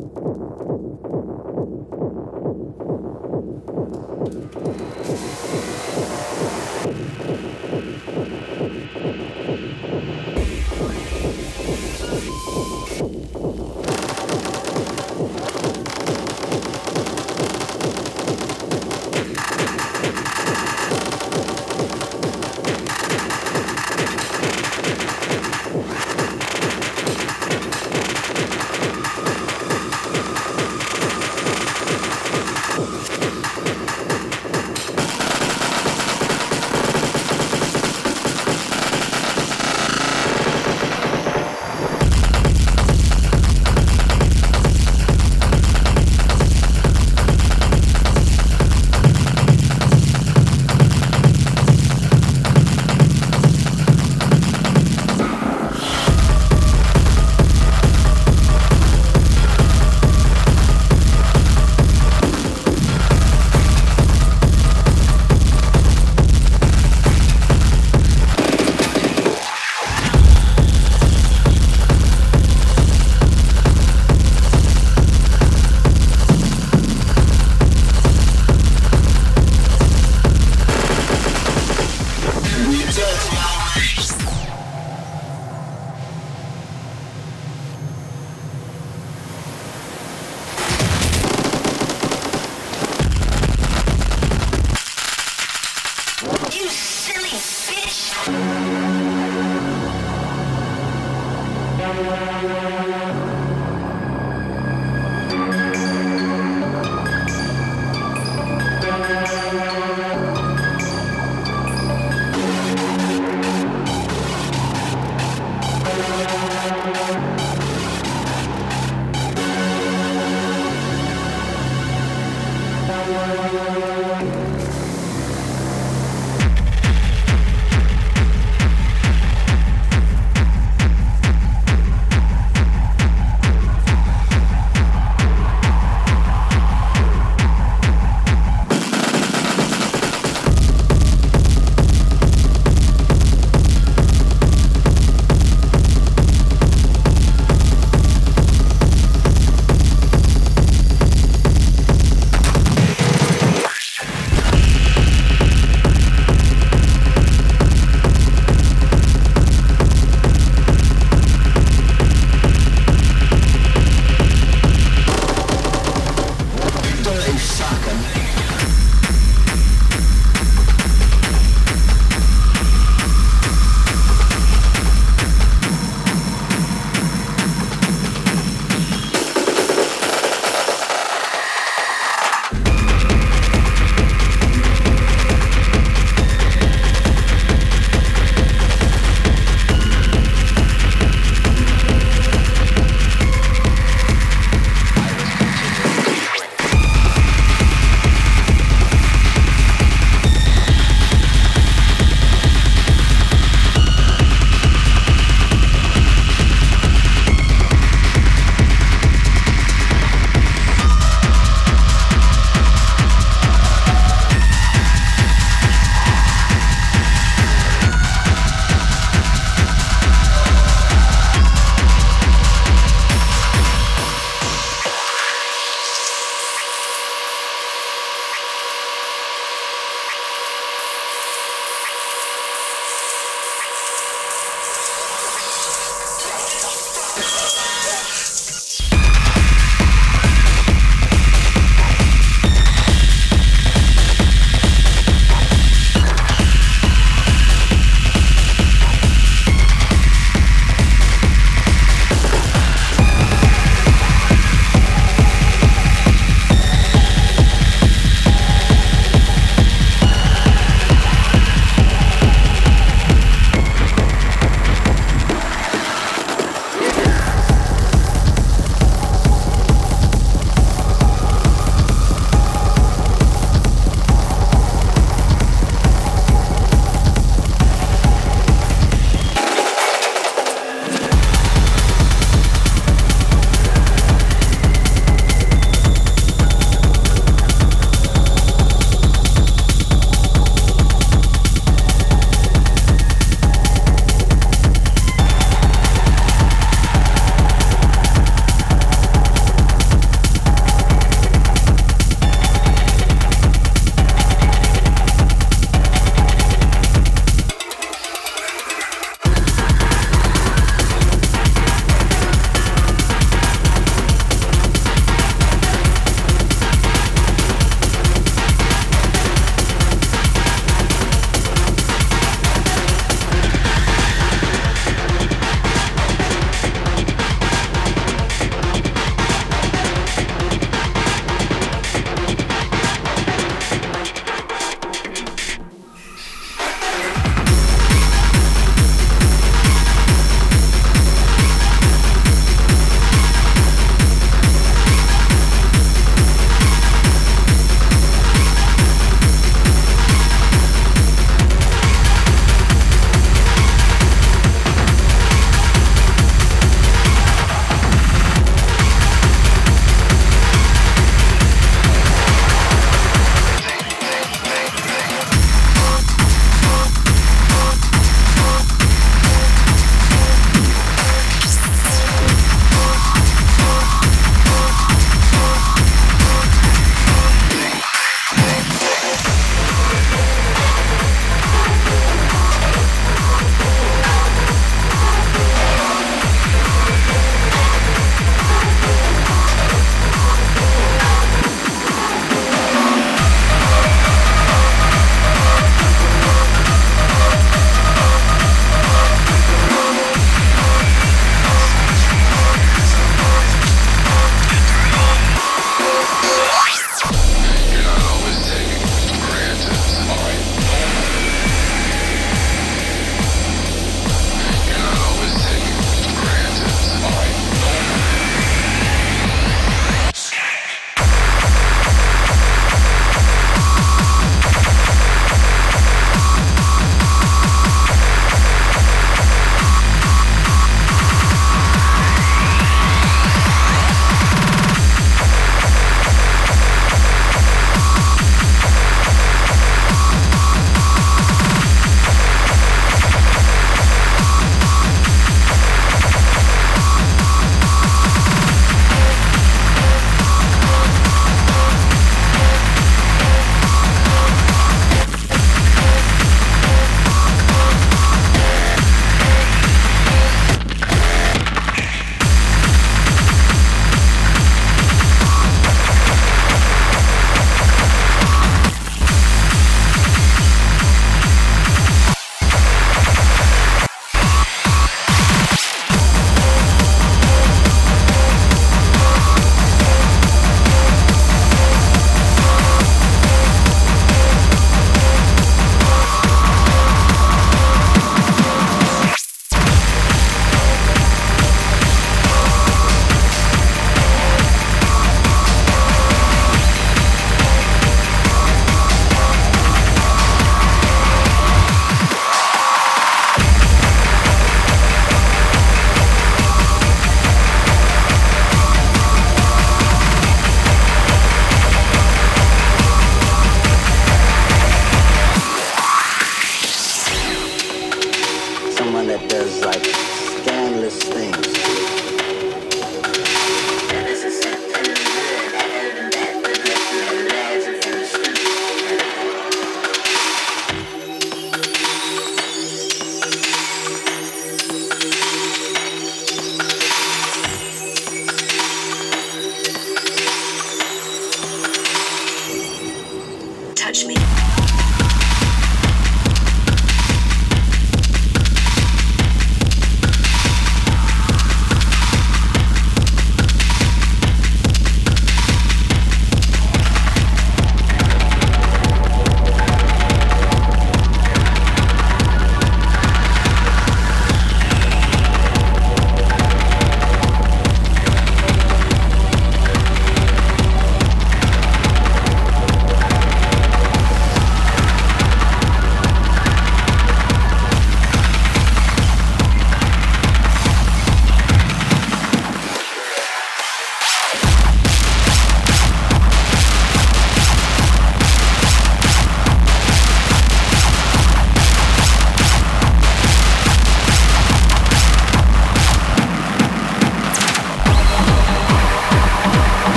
Thank you.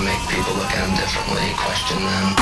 make people look at them differently, question them.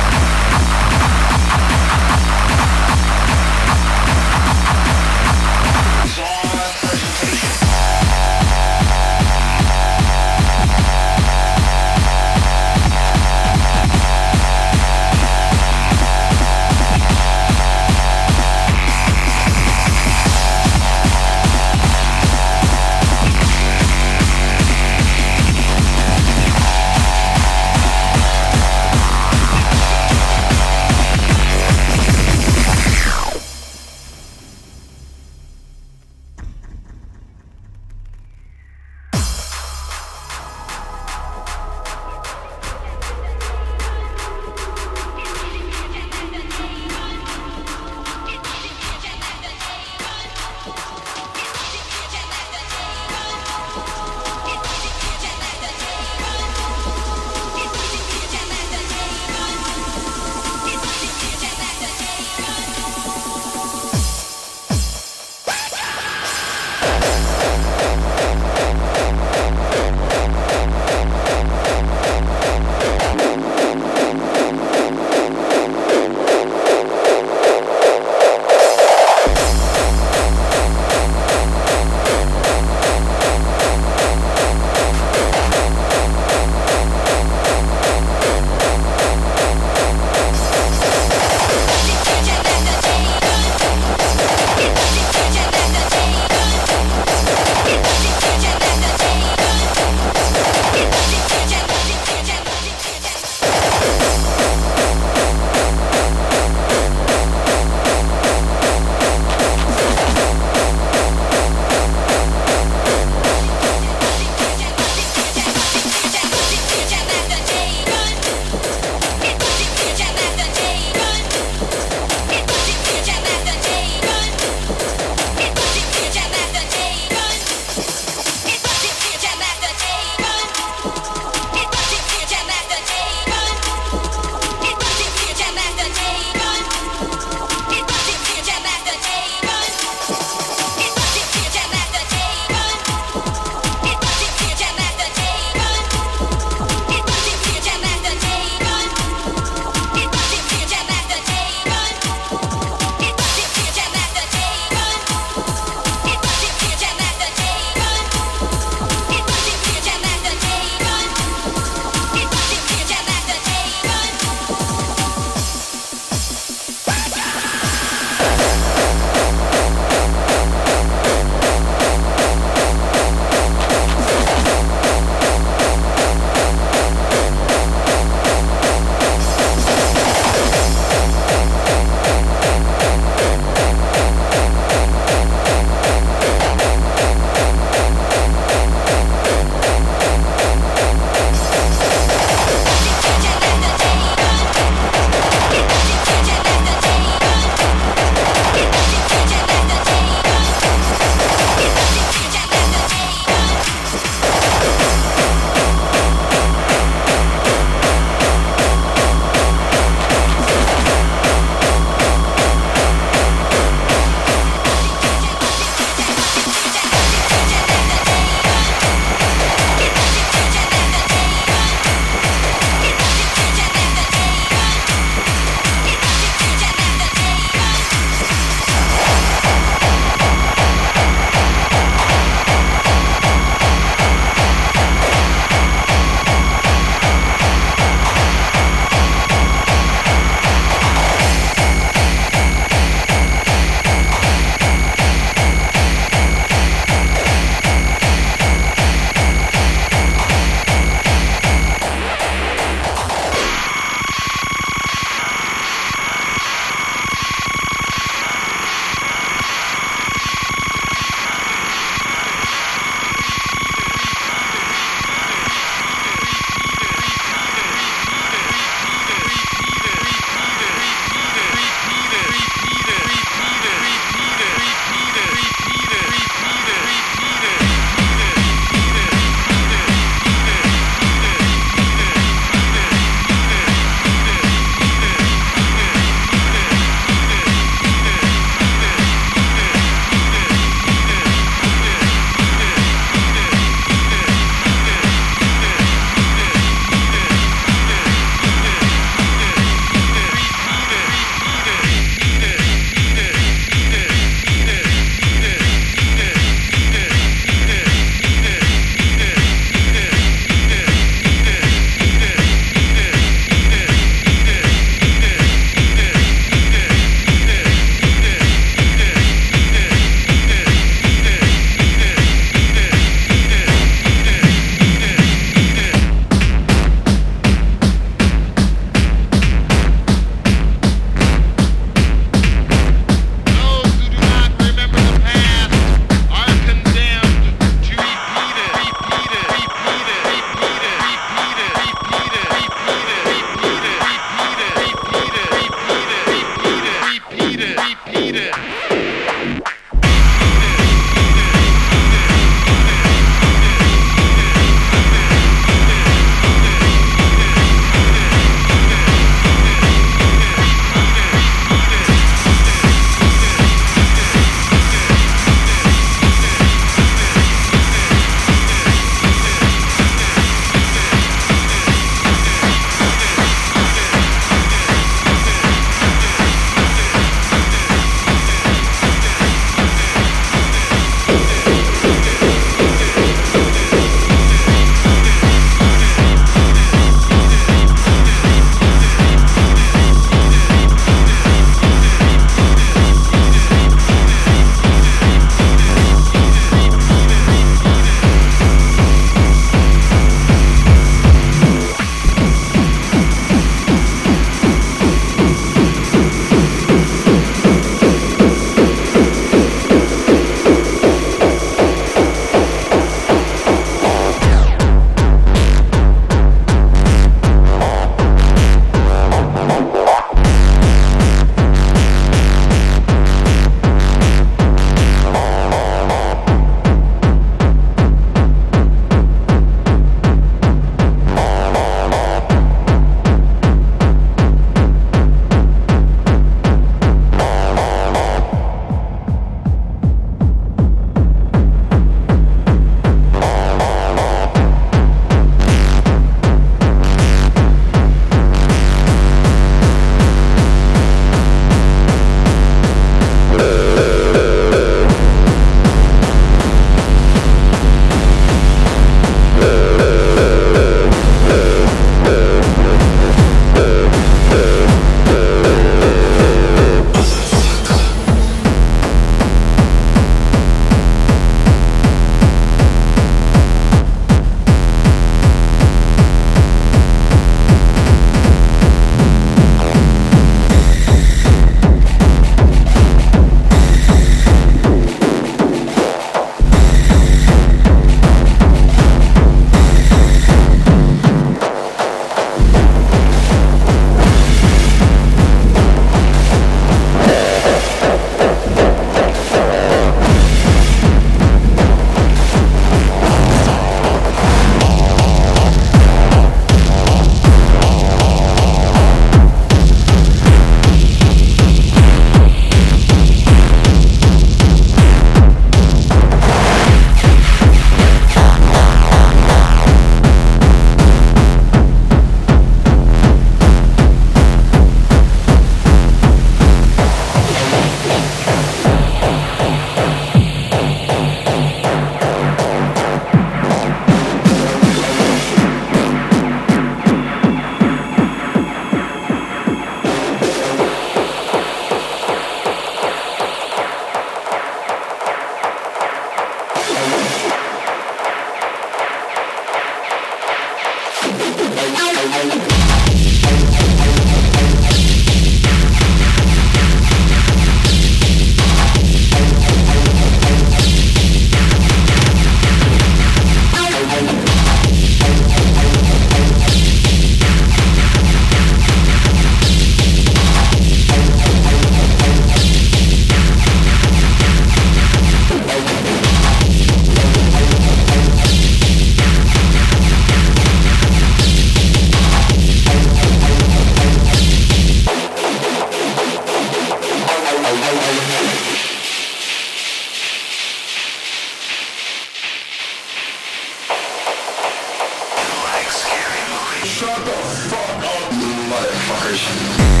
motherfuckers.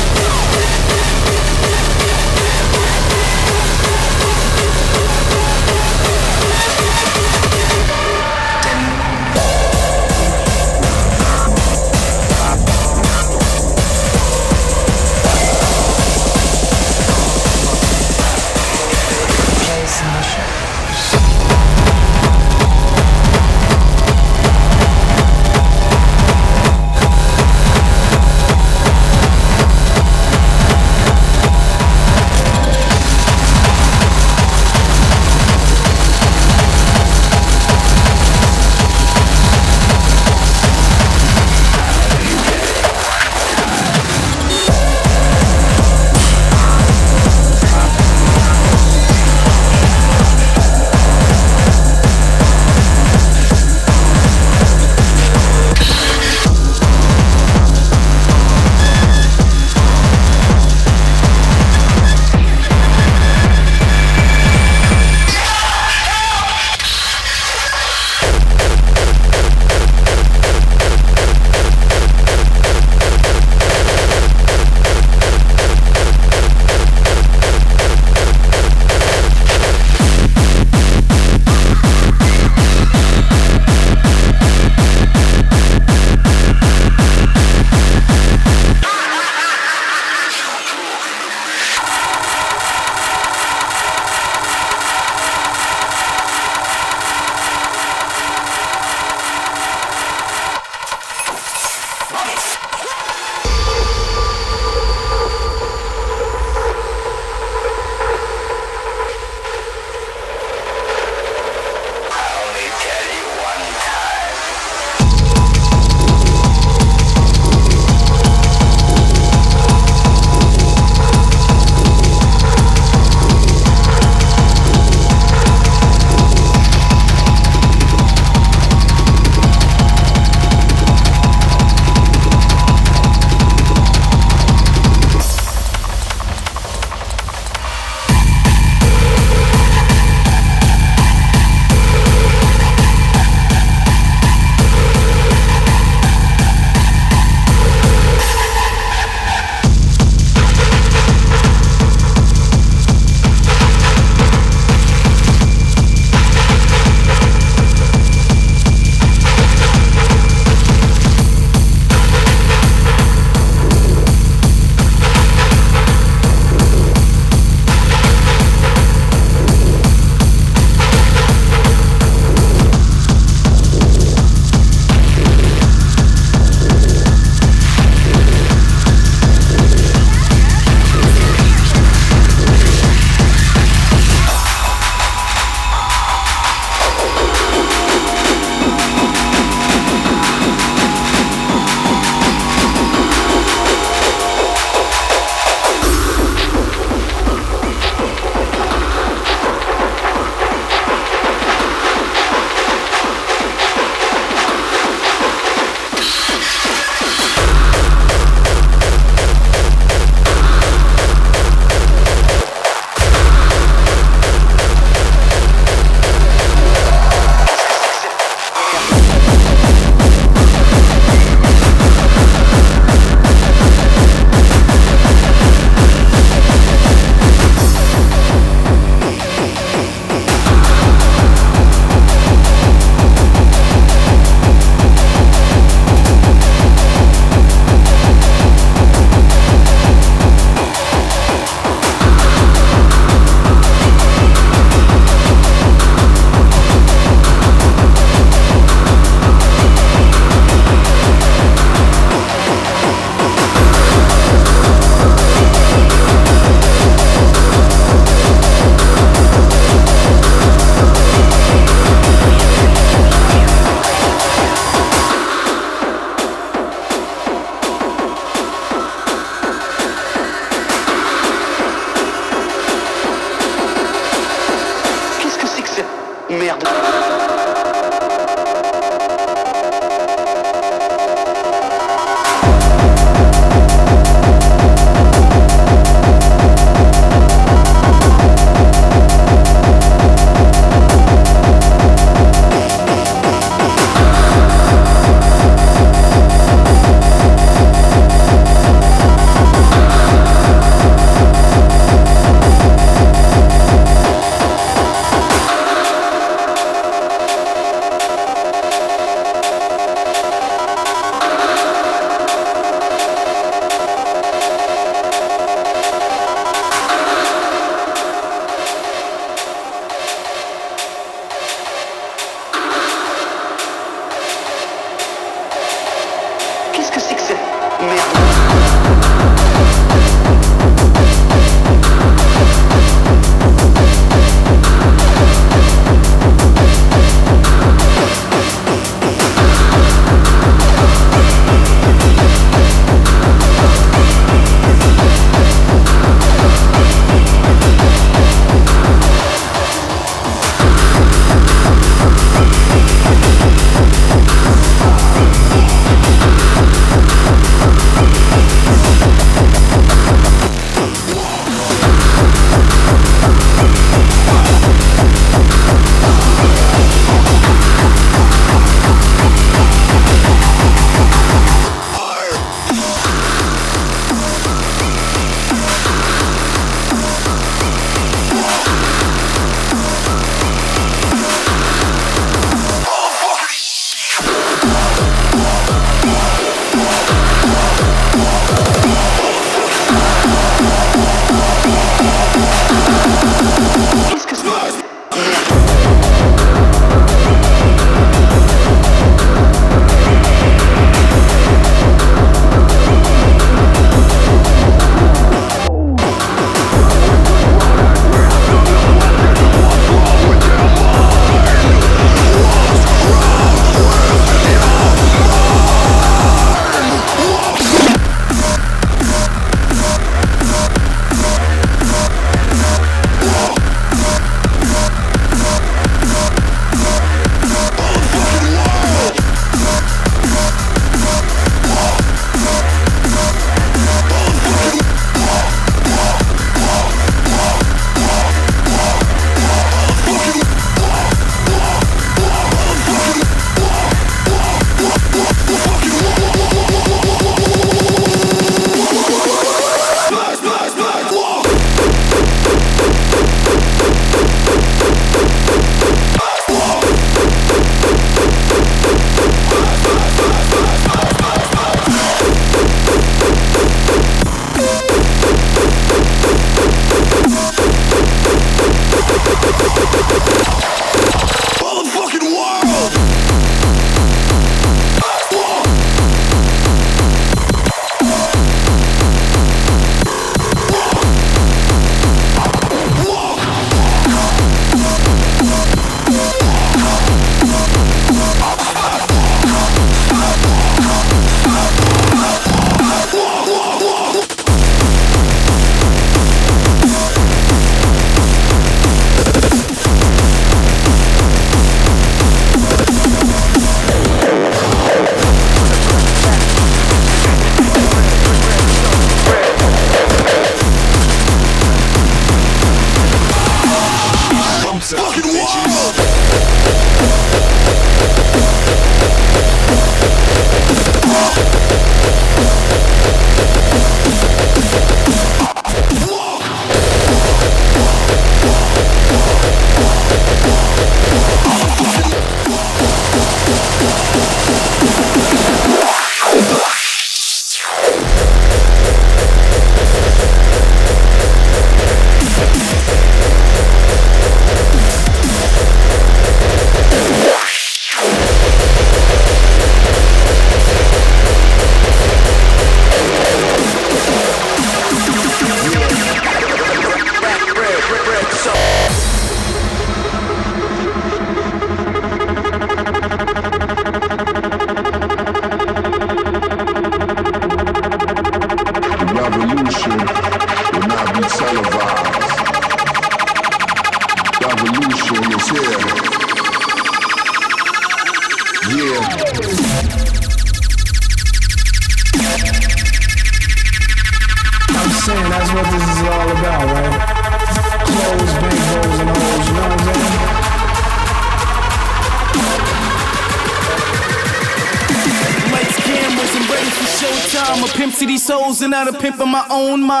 My own mind.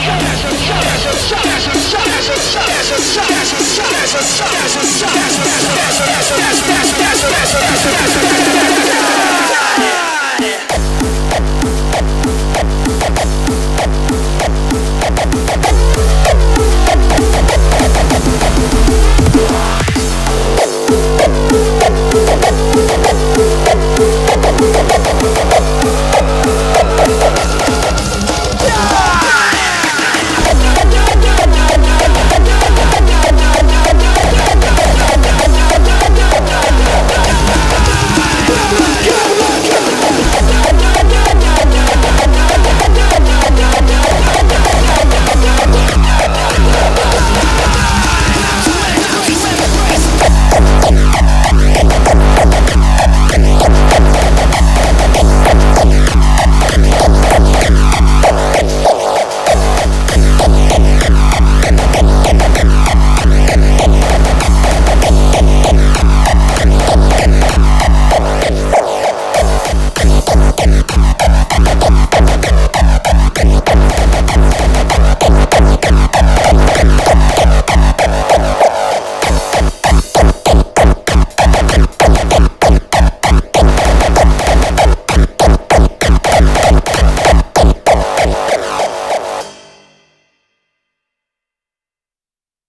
Yeah.